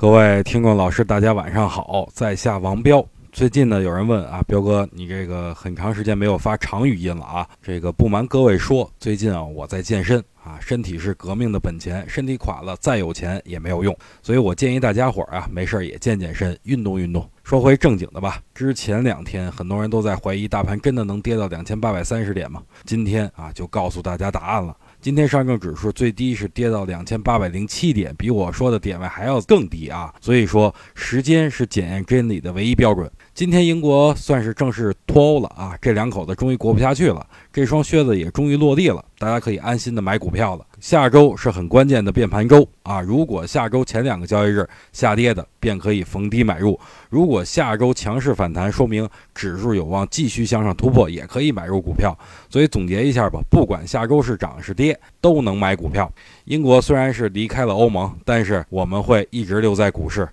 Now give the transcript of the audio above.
各位听众老师，大家晚上好，在下王彪。最近呢，有人问啊，彪哥，你这个很长时间没有发长语音了啊？这个不瞒各位说，最近啊，我在健身啊，身体是革命的本钱，身体垮了，再有钱也没有用，所以我建议大家伙儿啊，没事儿也健健身，运动运动。说回正经的吧，之前两天很多人都在怀疑大盘真的能跌到两千八百三十点吗？今天啊，就告诉大家答案了。今天上证指数最低是跌到两千八百零七点，比我说的点位还要更低啊！所以说，时间是检验真理的唯一标准。今天英国算是正式脱欧了啊，这两口子终于过不下去了，这双靴子也终于落地了，大家可以安心的买股票了。下周是很关键的变盘周啊，如果下周前两个交易日下跌的，便可以逢低买入；如果下周强势反弹，说明指数有望继续向上突破，也可以买入股票。所以总结一下吧，不管下周是涨是跌，都能买股票。英国虽然是离开了欧盟，但是我们会一直留在股市。